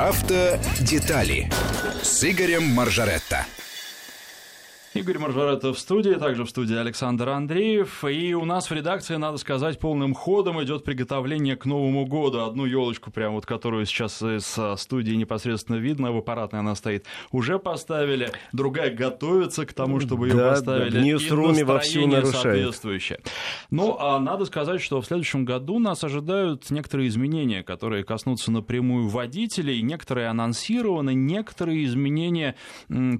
Автодетали с Игорем Маржаретто. Игорь Маржаретто в студии, также в студии Александр Андреев. И у нас в редакции, надо сказать, полным ходом идет приготовление к Новому году. Одну елочку, прям вот которую сейчас из а, студии непосредственно видно, в аппаратной она стоит, уже поставили. Другая готовится к тому, чтобы ее да, поставили. Да, в Ньюсруме вовсю нарушает. соответствующее. Ну, а надо сказать, что в следующем году нас ожидают некоторые изменения, которые коснутся напрямую водителей. Некоторые анонсированы, некоторые изменения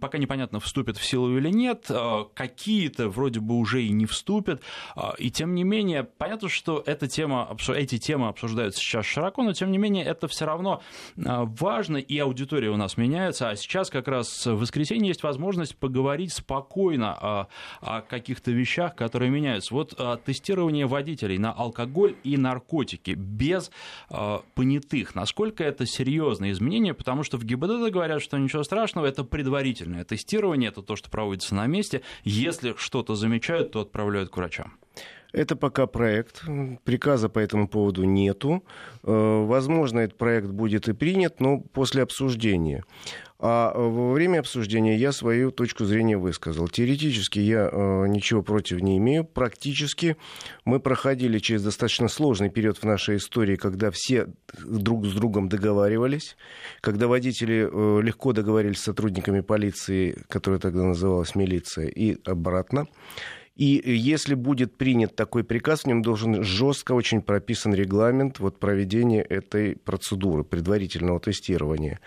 пока непонятно, вступят в силу или нет нет, а, какие-то вроде бы уже и не вступят, а, и тем не менее, понятно, что эта тема, эти темы обсуждаются сейчас широко, но тем не менее это все равно а, важно, и аудитория у нас меняется, а сейчас как раз в воскресенье есть возможность поговорить спокойно о, о каких-то вещах, которые меняются. Вот тестирование водителей на алкоголь и наркотики без понятых, насколько это серьезное изменение, потому что в ГИБДД говорят, что ничего страшного, это предварительное тестирование, это то, что проводится находятся на месте. Если что-то замечают, то отправляют к врачам. Это пока проект. Приказа по этому поводу нету. Э, возможно, этот проект будет и принят, но после обсуждения. А во время обсуждения я свою точку зрения высказал. Теоретически я э, ничего против не имею. Практически мы проходили через достаточно сложный период в нашей истории, когда все друг с другом договаривались, когда водители э, легко договорились с сотрудниками полиции, которая тогда называлась милиция, и обратно. И если будет принят такой приказ, в нем должен жестко очень прописан регламент вот, проведения этой процедуры предварительного тестирования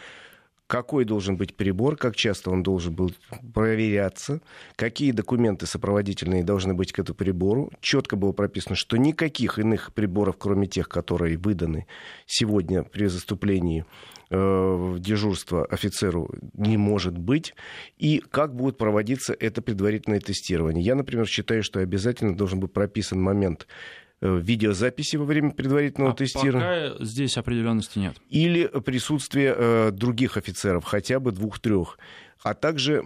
какой должен быть прибор, как часто он должен был проверяться, какие документы сопроводительные должны быть к этому прибору. Четко было прописано, что никаких иных приборов, кроме тех, которые выданы сегодня при заступлении э, в дежурство офицеру, не может быть. И как будет проводиться это предварительное тестирование. Я, например, считаю, что обязательно должен быть прописан момент видеозаписи во время предварительного а тестирования. Пока здесь определенности нет. Или присутствие э, других офицеров, хотя бы двух-трех а также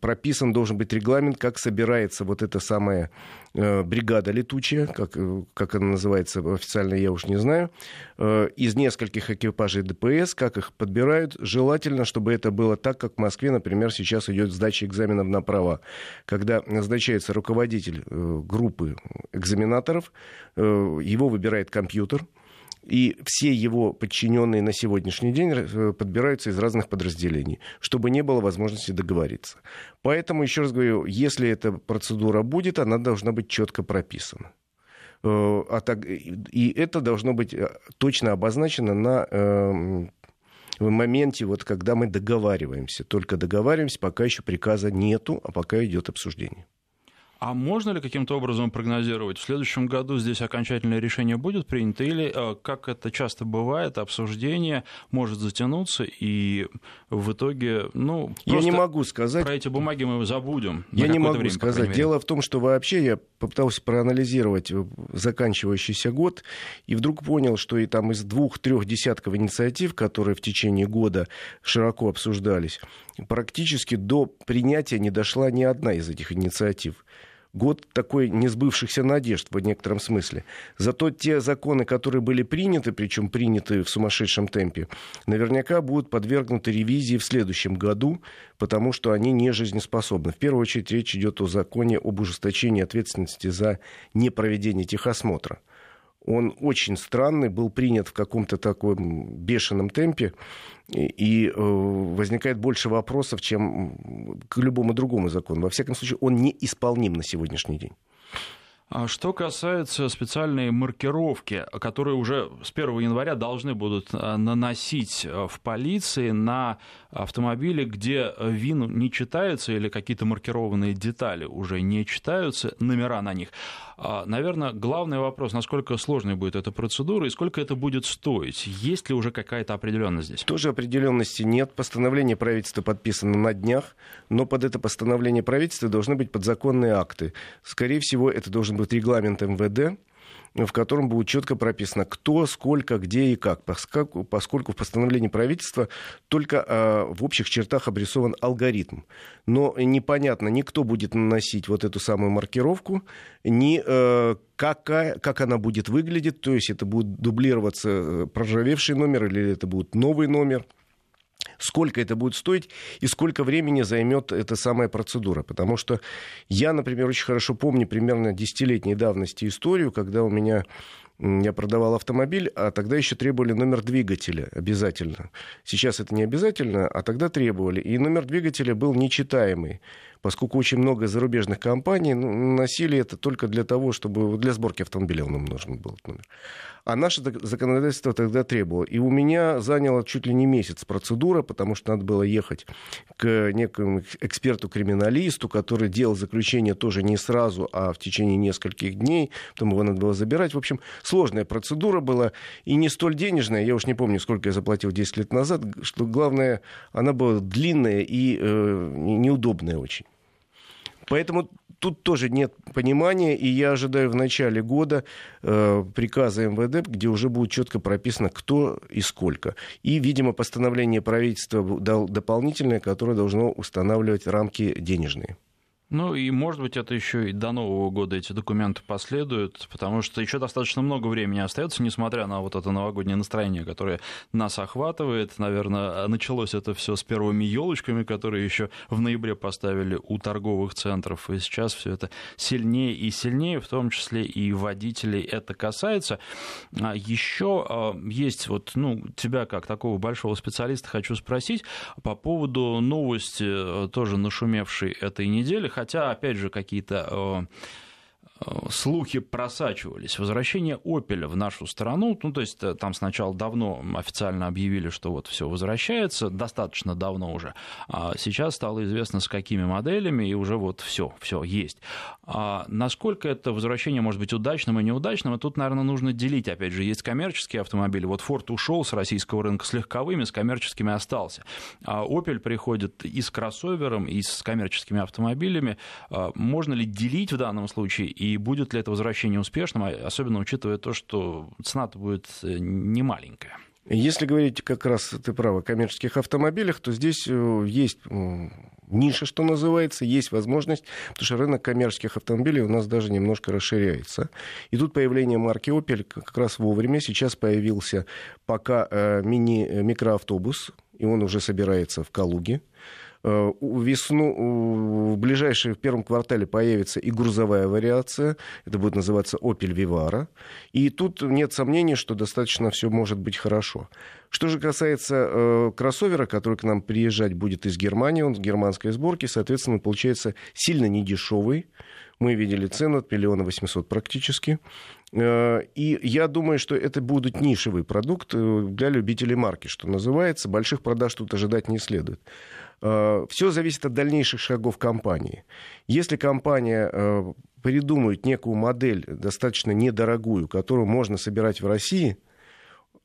прописан должен быть регламент, как собирается вот эта самая э, бригада летучая, как, э, как она называется официально, я уж не знаю, э, из нескольких экипажей ДПС, как их подбирают. Желательно, чтобы это было так, как в Москве, например, сейчас идет сдача экзаменов на права. Когда назначается руководитель группы экзаменаторов, его выбирает компьютер, и все его подчиненные на сегодняшний день э, подбираются из разных подразделений, чтобы не было возможности договориться. Поэтому, еще раз говорю, если эта процедура будет, она должна быть четко прописана. Э, а и это должно быть э, точно обозначено на эм, в моменте, вот, когда мы договариваемся. Только договариваемся, пока еще приказа нету, а пока идет обсуждение. А можно ли каким-то образом прогнозировать, в следующем году здесь окончательное решение будет принято, или, э, как это часто бывает, обсуждение может затянуться, и в итоге, ну, я не могу сказать. Про эти бумаги мы забудем. Я не могу время, сказать. Дело в том, что вообще я попытался проанализировать э, заканчивающийся год, и вдруг понял, что и там из двух-трех десятков инициатив, которые в течение года широко обсуждались, практически до принятия не дошла ни одна из этих инициатив год такой несбывшихся надежд в некотором смысле. Зато те законы, которые были приняты, причем приняты в сумасшедшем темпе, наверняка будут подвергнуты ревизии в следующем году, потому что они не жизнеспособны. В первую очередь речь идет о законе об ужесточении ответственности за непроведение техосмотра он очень странный, был принят в каком-то таком бешеном темпе, и э, возникает больше вопросов, чем к любому другому закону. Во всяком случае, он не исполним на сегодняшний день. А что касается специальной маркировки, которые уже с 1 января должны будут э, наносить э, в полиции на автомобили, где ВИН не читается или какие-то маркированные детали уже не читаются, номера на них. А, Наверное, главный вопрос, насколько сложной будет эта процедура и сколько это будет стоить. Есть ли уже какая-то определенность здесь? Тоже определенности нет. Постановление правительства подписано на днях, но под это постановление правительства должны быть подзаконные акты. Скорее всего, это должен быть регламент МВД, в котором будет четко прописано, кто, сколько, где и как, поскольку в постановлении правительства только э, в общих чертах обрисован алгоритм. Но непонятно, ни кто будет наносить вот эту самую маркировку, ни э, какая, как она будет выглядеть, то есть это будет дублироваться э, проржавевший номер или это будет новый номер – сколько это будет стоить и сколько времени займет эта самая процедура. Потому что я, например, очень хорошо помню примерно десятилетней давности историю, когда у меня я продавал автомобиль, а тогда еще требовали номер двигателя обязательно. Сейчас это не обязательно, а тогда требовали. И номер двигателя был нечитаемый, поскольку очень много зарубежных компаний ну, носили это только для того, чтобы для сборки автомобиля он нужен был номер. А наше законодательство тогда требовало. И у меня заняло чуть ли не месяц процедура, потому что надо было ехать к некому эксперту-криминалисту, который делал заключение тоже не сразу, а в течение нескольких дней. Потом его надо было забирать. В общем, сложная процедура была и не столь денежная. Я уж не помню, сколько я заплатил 10 лет назад. Что главное, она была длинная и э, неудобная очень. Поэтому тут тоже нет понимания, и я ожидаю в начале года э, приказа МВД, где уже будет четко прописано, кто и сколько. И, видимо, постановление правительства дал дополнительное, которое должно устанавливать рамки денежные. Ну и, может быть, это еще и до Нового года эти документы последуют, потому что еще достаточно много времени остается, несмотря на вот это новогоднее настроение, которое нас охватывает. Наверное, началось это все с первыми елочками, которые еще в ноябре поставили у торговых центров, и сейчас все это сильнее и сильнее, в том числе и водителей это касается. А еще а, есть вот, ну, тебя как такого большого специалиста хочу спросить по поводу новости, э, тоже нашумевшей этой недели, хотя, опять же, какие-то э, слухи просачивались. Возвращение «Опеля» в нашу страну, ну, то есть э, там сначала давно официально объявили, что вот все возвращается, достаточно давно уже, а сейчас стало известно, с какими моделями, и уже вот все, все есть. А насколько это возвращение может быть удачным и неудачным, и тут, наверное, нужно делить, опять же, есть коммерческие автомобили, вот Ford ушел с российского рынка с легковыми, с коммерческими остался, а Opel приходит и с кроссовером, и с коммерческими автомобилями, а можно ли делить в данном случае и будет ли это возвращение успешным, а особенно учитывая то, что цена-то будет э, не маленькая. Если говорить как раз, ты прав, о коммерческих автомобилях, то здесь э, есть ниша, что называется, есть возможность, потому что рынок коммерческих автомобилей у нас даже немножко расширяется. И тут появление марки Opel как раз вовремя. Сейчас появился пока э, мини-микроавтобус, и он уже собирается в Калуге. Э, весну, в ближайшие, в первом квартале появится и грузовая вариация. Это будет называться Opel Vivara. И тут нет сомнений, что достаточно все может быть хорошо. Что же касается э, кроссовера, который к нам приезжать будет из Германии, он с германской сборки, соответственно, получается сильно недешевый. Мы видели цену от миллиона восемьсот практически. Э, и я думаю, что это будет нишевый продукт э, для любителей марки, что называется. Больших продаж тут ожидать не следует. Э, Все зависит от дальнейших шагов компании. Если компания э, придумает некую модель, достаточно недорогую, которую можно собирать в России,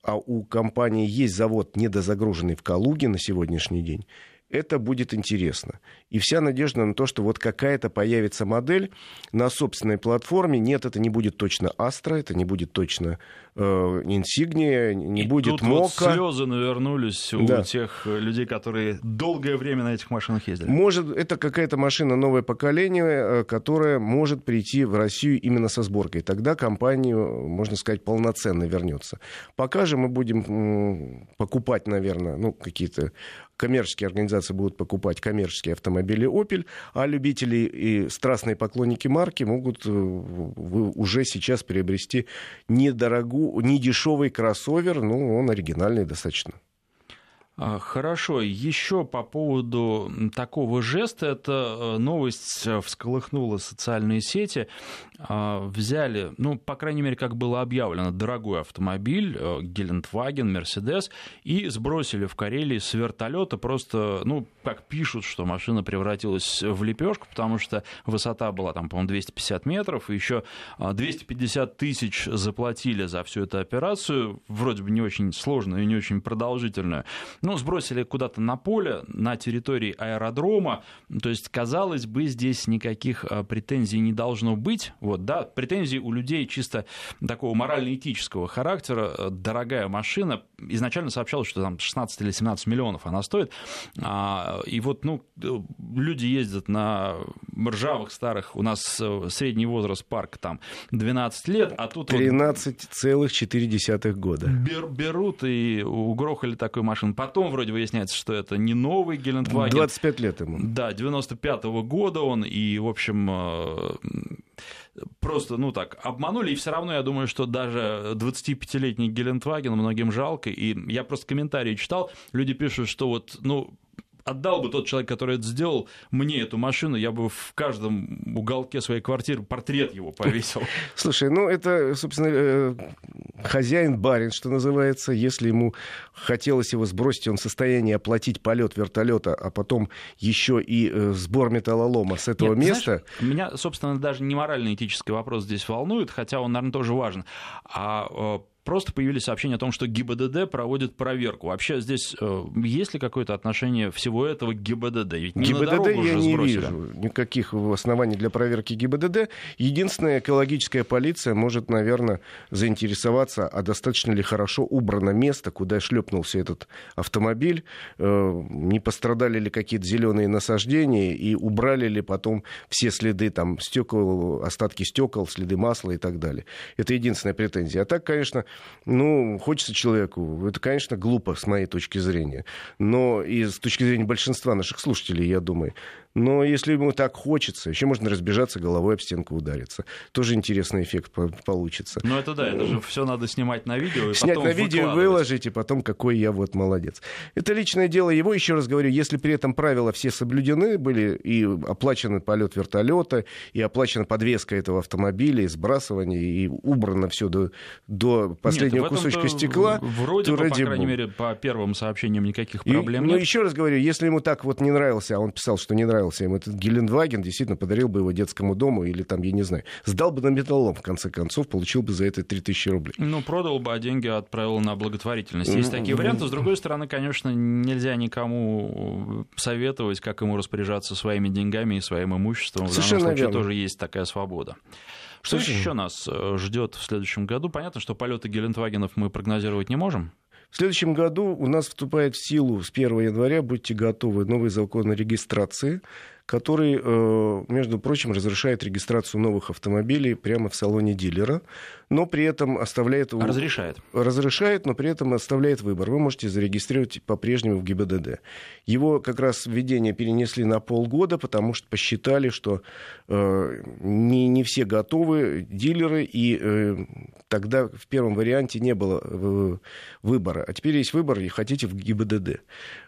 а у компании есть завод недозагруженный в Калуге на сегодняшний день, это будет интересно. И вся надежда на то, что вот какая-то появится модель на собственной платформе. Нет, это не будет точно Astra, это не будет точно э, Insignia, не И будет тут Мока. Вот слезы навернулись у да. тех людей, которые долгое время на этих машинах ездили. Может, это какая-то машина новое поколение, э, которая может прийти в Россию именно со сборкой. Тогда компания, можно сказать, полноценно вернется. Пока же мы будем покупать, наверное, ну, какие-то коммерческие организации будут покупать коммерческие автомобили Opel, а любители и страстные поклонники марки могут э, уже сейчас приобрести недорогую, недешевый кроссовер, ну, он оригинальный достаточно. А, хорошо, еще по поводу такого жеста, эта э, новость э, всколыхнула социальные сети. А, взяли, ну, по крайней мере, как было объявлено, дорогой автомобиль, э, Гелендваген, Мерседес, и сбросили в Карелии с вертолета. Просто, ну, как пишут, что машина превратилась в лепешку, потому что высота была там, по-моему, 250 метров, и еще 250 тысяч заплатили за всю эту операцию, вроде бы не очень сложную и не очень продолжительную. Ну, сбросили куда-то на поле, на территории аэродрома. То есть, казалось бы, здесь никаких а, претензий не должно быть. Вот, да, претензии у людей чисто такого морально-этического характера. Дорогая машина. Изначально сообщалось, что там 16 или 17 миллионов она стоит. А, и вот, ну, люди ездят на ржавых старых, у нас э, средний возраст парка там 12 лет, а тут... 13,4 года. Бер, берут и угрохали такую машину. Потом вроде выясняется, что это не новый Гелендваген. 25 лет ему. Да, 95-го года он, и, в общем, э, просто, ну так, обманули, и все равно я думаю, что даже 25-летний Гелендваген многим жалко, и я просто комментарии читал, люди пишут, что вот, ну, отдал бы тот человек, который это сделал, мне эту машину, я бы в каждом уголке своей квартиры портрет его повесил. Слушай, ну это, собственно, э, хозяин барин, что называется. Если ему хотелось его сбросить, он в состоянии оплатить полет вертолета, а потом еще и э, сбор металлолома с этого Нет, места. Знаешь, меня, собственно, даже не морально-этический вопрос здесь волнует, хотя он, наверное, тоже важен. А э, просто появились сообщения о том, что ГИБДД проводит проверку. Вообще здесь э, есть ли какое-то отношение всего этого к ГИБДД? Ведь не ГИБДД я не сбросили. вижу никаких оснований для проверки ГИБДД. Единственная экологическая полиция может, наверное, заинтересоваться, а достаточно ли хорошо убрано место, куда шлепнулся этот автомобиль, э, не пострадали ли какие-то зеленые насаждения и убрали ли потом все следы там стекол, остатки стекол, следы масла и так далее. Это единственная претензия. А так, конечно, ну, хочется человеку. Это, конечно, глупо с моей точки зрения. Но и с точки зрения большинства наших слушателей, я думаю, но если ему так хочется, еще можно разбежаться, головой об стенку удариться. Тоже интересный эффект получится. Ну это да, это же все надо снимать на видео. И Снять на видео, выложить, и потом какой я вот молодец. Это личное дело его, еще раз говорю, если при этом правила все соблюдены были, и оплачен полет вертолета, и оплачена подвеска этого автомобиля, и сбрасывание, и убрано все до, до последнего Нет, кусочка стекла. Вроде бы, по крайней мере, по первым сообщениям никаких проблем и, нет. Ну еще раз говорю, если ему так вот не нравился, а он писал, что не нравился, нравился им этот Гелендваген, действительно подарил бы его детскому дому или там, я не знаю, сдал бы на металлом, в конце концов, получил бы за это 3000 рублей. Ну, продал бы, а деньги отправил на благотворительность. Есть такие варианты. С другой стороны, конечно, нельзя никому советовать, как ему распоряжаться своими деньгами и своим имуществом. В данном случае верно. тоже есть такая свобода. Что Слушай, еще нас э, ждет в следующем году? Понятно, что полеты Гелендвагенов мы прогнозировать не можем. В следующем году у нас вступает в силу с 1 января, будьте готовы, новый закон о регистрации который, э, между прочим, разрешает регистрацию новых автомобилей прямо в салоне дилера, но при этом оставляет... Разрешает. Разрешает, но при этом оставляет выбор. Вы можете зарегистрировать по-прежнему в ГИБДД. Его как раз введение перенесли на полгода, потому что посчитали, что э, не, не все готовы дилеры, и э, тогда в первом варианте не было выбора. А теперь есть выбор, и хотите в ГИБДД.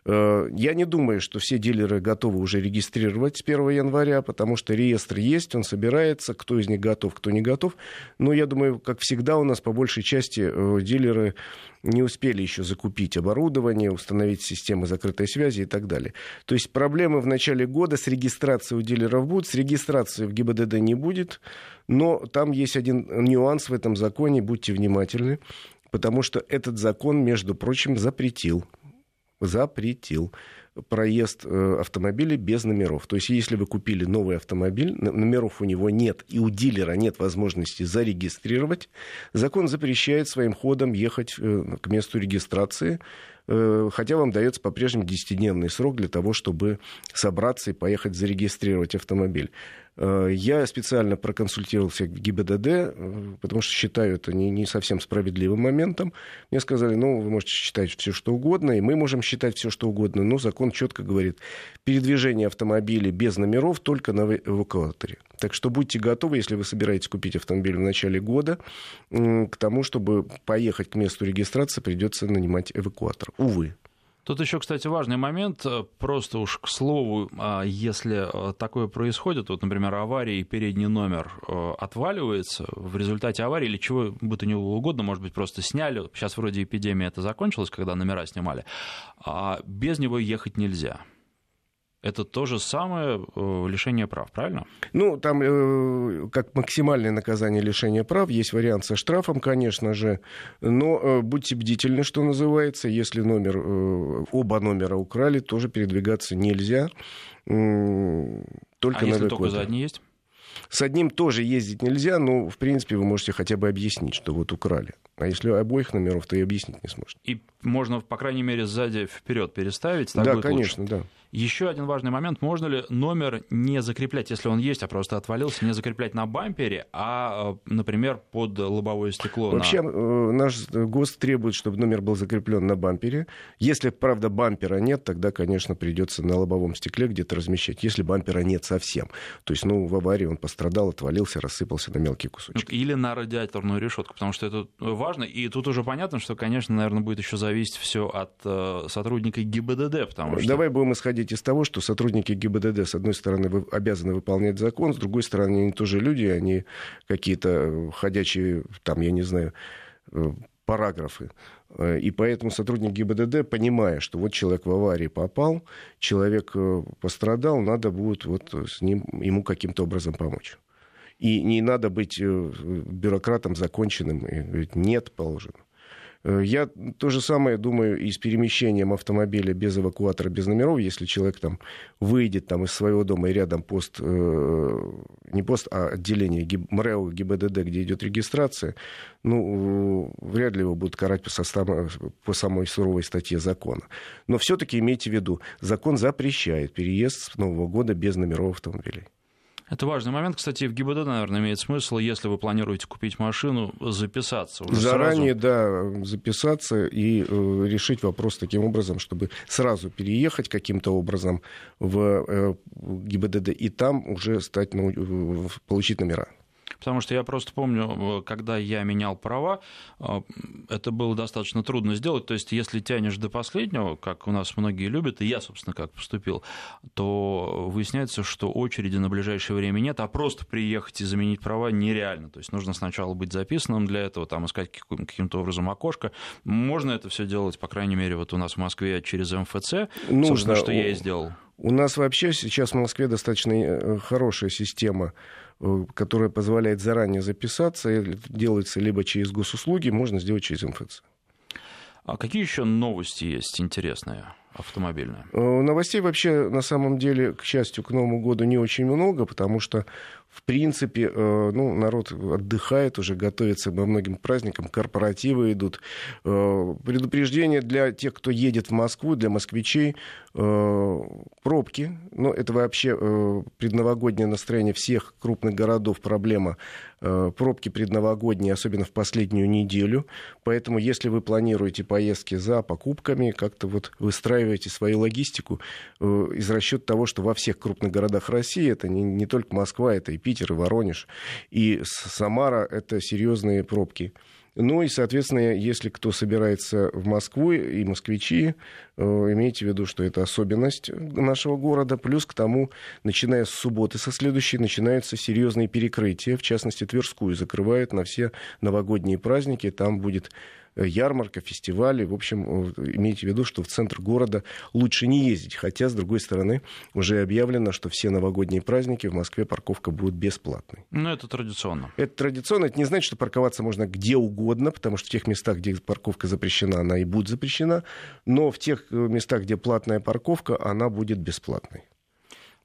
Я не думаю, что все дилеры готовы уже регистрировать делать с 1 января, потому что реестр есть, он собирается, кто из них готов, кто не готов. Но я думаю, как всегда у нас по большей части э, дилеры не успели еще закупить оборудование, установить системы закрытой связи и так далее. То есть проблемы в начале года с регистрацией у дилеров будут, с регистрацией в ГИБДД не будет, но там есть один нюанс в этом законе, будьте внимательны, потому что этот закон, между прочим, запретил запретил проезд э, автомобилей без номеров. То есть, если вы купили новый автомобиль, номеров у него нет, и у дилера нет возможности зарегистрировать, закон запрещает своим ходом ехать э, к месту регистрации, э, хотя вам дается по-прежнему 10-дневный срок для того, чтобы собраться и поехать зарегистрировать автомобиль. Э, я специально проконсультировался в ГИБДД, э, потому что считаю это не, не совсем справедливым моментом. Мне сказали, ну, вы можете считать все, что угодно, и мы можем считать все, что угодно, но закон четко говорит, передвижение автомобиля без номеров только на эвакуаторе. Так что будьте готовы, если вы собираетесь купить автомобиль в начале года, к тому, чтобы поехать к месту регистрации, придется нанимать эвакуатор. Увы. Тут еще, кстати, важный момент, э, просто уж к слову, а, если э, такое происходит, вот, например, авария и передний номер э, отваливается в результате аварии или чего бы то ни было угодно, может быть, просто сняли, сейчас вроде эпидемия это закончилась, когда номера снимали, а без него ехать нельзя это то же самое э, лишение прав, правильно? Ну, там э, как максимальное наказание лишения прав. Есть вариант со штрафом, конечно же. Но э, будьте бдительны, что называется. Если номер, оба номера украли, тоже передвигаться нельзя. Только а если только за одни есть? С одним тоже ездить нельзя, но, в принципе, вы можете хотя бы объяснить, что вот украли. А если обоих номеров, то и объяснить не сможете. И можно, по крайней мере, сзади вперед переставить. Так да, конечно, лучше. да. Еще один важный момент. Можно ли номер не закреплять, если он есть, а просто отвалился, не закреплять на бампере, а, например, под лобовое стекло? Вообще на... Э, наш ГОСТ требует, чтобы номер был закреплен на бампере. Если, правда, бампера нет, тогда, конечно, придется на лобовом стекле где-то размещать. Если бампера нет совсем. То есть, ну, в аварии он пострадал, отвалился, рассыпался на мелкие кусочки. Или на радиаторную решетку, потому что это важно. И тут уже понятно, что, конечно, наверное, будет еще зависеть все от э, сотрудника ГИБДД, потому что... Давай будем исходить из того, что сотрудники ГИБДД, с одной стороны, обязаны выполнять закон, с другой стороны, они тоже люди, они какие-то э, ходячие, там, я не знаю, э, параграфы. Э, и поэтому сотрудник ГИБДД, понимая, что вот человек в аварии попал, человек пострадал, надо будет вот с ним, ему каким-то образом помочь. И не надо быть бюрократом законченным говорить, нет, положено. Э, я то же самое думаю и с перемещением автомобиля без эвакуатора, без номеров. Если человек там выйдет там, из своего дома и рядом пост, э, не пост, а отделение МРЭО, ГИБДД, где идет регистрация, ну, вряд ли его будут карать по, составу, по самой суровой статье закона. Но все-таки имейте в виду, закон запрещает переезд с Нового года без номеров автомобилей. Это важный момент. Кстати, в ГИБДД, наверное, имеет смысл, если вы планируете купить машину, записаться. Уже Заранее, сразу. да, записаться и э, решить вопрос таким образом, чтобы сразу переехать каким-то образом в э, ГИБДД и там уже стать, ну, получить номера. Потому что я просто помню, э, когда я менял права, э, это было достаточно трудно сделать. То есть, если тянешь до последнего, как у нас многие любят, и я, собственно, как поступил, то выясняется, что очереди на ближайшее время нет, а просто приехать и заменить права нереально. То есть, нужно сначала быть записанным для этого, там искать каким-то образом окошко. Можно это все делать, по крайней мере, вот у нас в Москве через МФЦ, Нужно. собственно, что я и сделал. У нас вообще сейчас в Москве достаточно э, хорошая система которая позволяет заранее записаться, делается либо через госуслуги, можно сделать через МФЦ. А какие еще новости есть интересные? автомобильные? Э, новостей вообще на самом деле, к счастью, к Новому году не очень много, потому что в принципе, э, ну, народ отдыхает уже, готовится во многим праздникам, корпоративы идут. Э, предупреждение для тех, кто едет в Москву, для москвичей, э, пробки. Ну, это вообще предновогоднее настроение всех крупных городов проблема. Пробки предновогодние, особенно в последнюю неделю. Поэтому, если вы планируете поездки за покупками, как-то вот выстраиваете свою логистику из расчета того, что во всех крупных городах России, это не, не только Москва, это и Питер, и Воронеж, и Самара — это серьезные пробки. Ну и, соответственно, если кто собирается в Москву и москвичи, э, имейте в виду, что это особенность нашего города. Плюс к тому, начиная с субботы, со следующей, начинаются серьезные перекрытия. В частности, Тверскую закрывают на все новогодние праздники. Там будет ярмарка, фестивали. В общем, имейте в виду, что в центр города лучше не ездить. Хотя, с другой стороны, уже объявлено, что все новогодние праздники в Москве парковка будет бесплатной. Ну, это традиционно. Это традиционно. Это не значит, что парковаться можно где угодно, потому что в тех местах, где парковка запрещена, она и будет запрещена. Но в тех э, местах, где платная парковка, она будет бесплатной.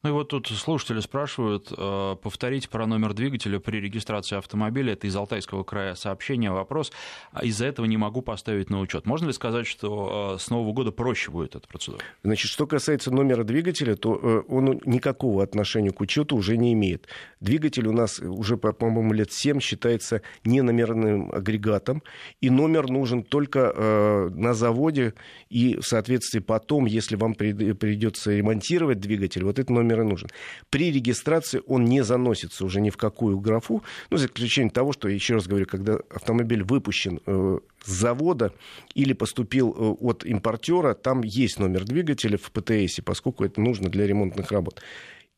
Ну и вот тут слушатели спрашивают, э, повторить про номер двигателя при регистрации автомобиля. Это из Алтайского края сообщение, вопрос. А из-за этого не могу поставить на учет. Можно ли сказать, что э, с Нового года проще будет эта процедура? Значит, что касается номера двигателя, то э, он никакого отношения к учету уже не имеет. Двигатель у нас уже, по-моему, лет 7 считается неномерным агрегатом, и номер нужен только на заводе, и в соответствии потом, если вам придется ремонтировать двигатель, вот этот номер номер и нужен. При регистрации он не заносится уже ни в какую графу, ну, за исключением того, что, еще раз говорю, когда автомобиль выпущен э, с завода или поступил э, от импортера, там есть номер двигателя в ПТС, поскольку это нужно для ремонтных работ.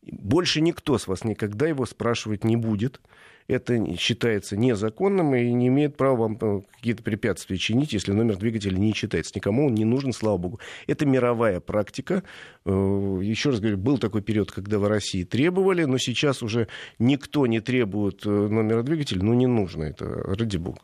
Больше никто с вас никогда его спрашивать не будет. Это считается незаконным и не имеет права вам э, какие-то препятствия чинить, если номер двигателя не читается. Никому он не нужен, слава богу. Это мировая практика. Э, еще раз говорю, был такой период, когда в России требовали, но сейчас уже никто не требует номера двигателя, ну не нужно это, ради бога.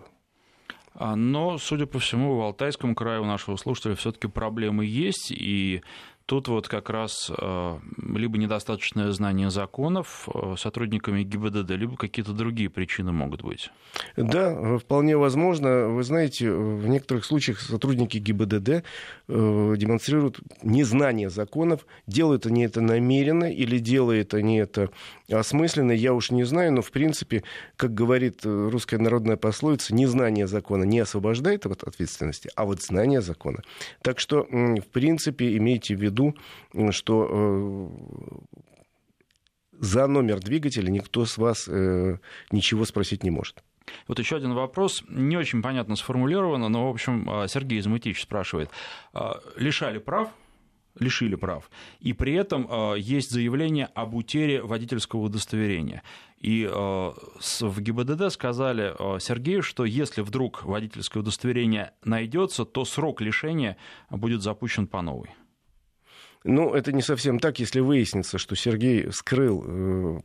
А, но, судя по всему, в Алтайском крае у нашего слушателя все-таки проблемы есть, и Тут вот как раз э, либо недостаточное знание законов э, сотрудниками ГИБДД, либо какие-то другие причины могут быть. Да, вполне возможно. Вы знаете, в некоторых случаях сотрудники ГИБДД э, демонстрируют незнание законов, делают они это намеренно или делают они это осмысленно, я уж не знаю, но в принципе, как говорит русская народная пословица, незнание закона не освобождает от ответственности, а вот знание закона. Так что, в принципе, имейте в виду, виду, что э, за номер двигателя никто с вас э, ничего спросить не может. Вот еще один вопрос, не очень понятно сформулировано, но, в общем, э, Сергей Измытич спрашивает. Лишали прав, лишили прав, и при этом есть заявление об утере водительского удостоверения. И в ГИБДД сказали Сергею, что если вдруг водительское удостоверение найдется, то срок лишения будет запущен по новой. Ну, это не совсем так, если выяснится, что Сергей скрыл э,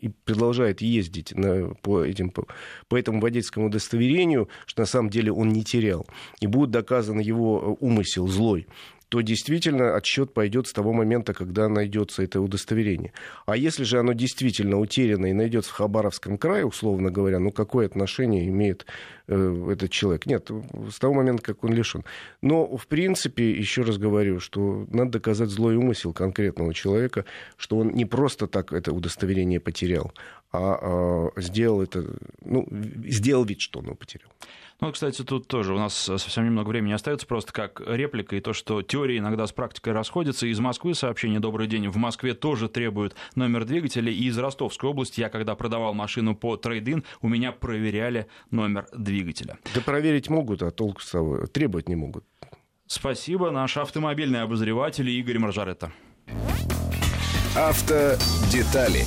и продолжает ездить на, по, этим, по, по этому водительскому удостоверению, что на самом деле он не терял, и будет доказан его э, умысел злой, то действительно отсчет пойдет с того момента, когда найдется это удостоверение. А если же оно действительно утеряно и найдется в Хабаровском крае, условно говоря, ну какое отношение имеет э, этот человек? Нет, с того момента, как он лишен. Но, в принципе, еще раз говорю, что надо доказать злой умысел конкретного человека, что он не просто так это удостоверение потерял, а сделал это, ну, сделал вид, что он его потерял. Ну, кстати, тут тоже у нас совсем немного времени остается, просто как реплика, и то, что теория иногда с практикой расходится. Из Москвы сообщение «Добрый день». В Москве тоже требуют номер двигателя, и из Ростовской области я, когда продавал машину по трейдин, у меня проверяли номер двигателя. Да проверить могут, а толку с того требовать не могут. Спасибо. Наш автомобильный обозреватель Игорь Маржаретта. Автодетали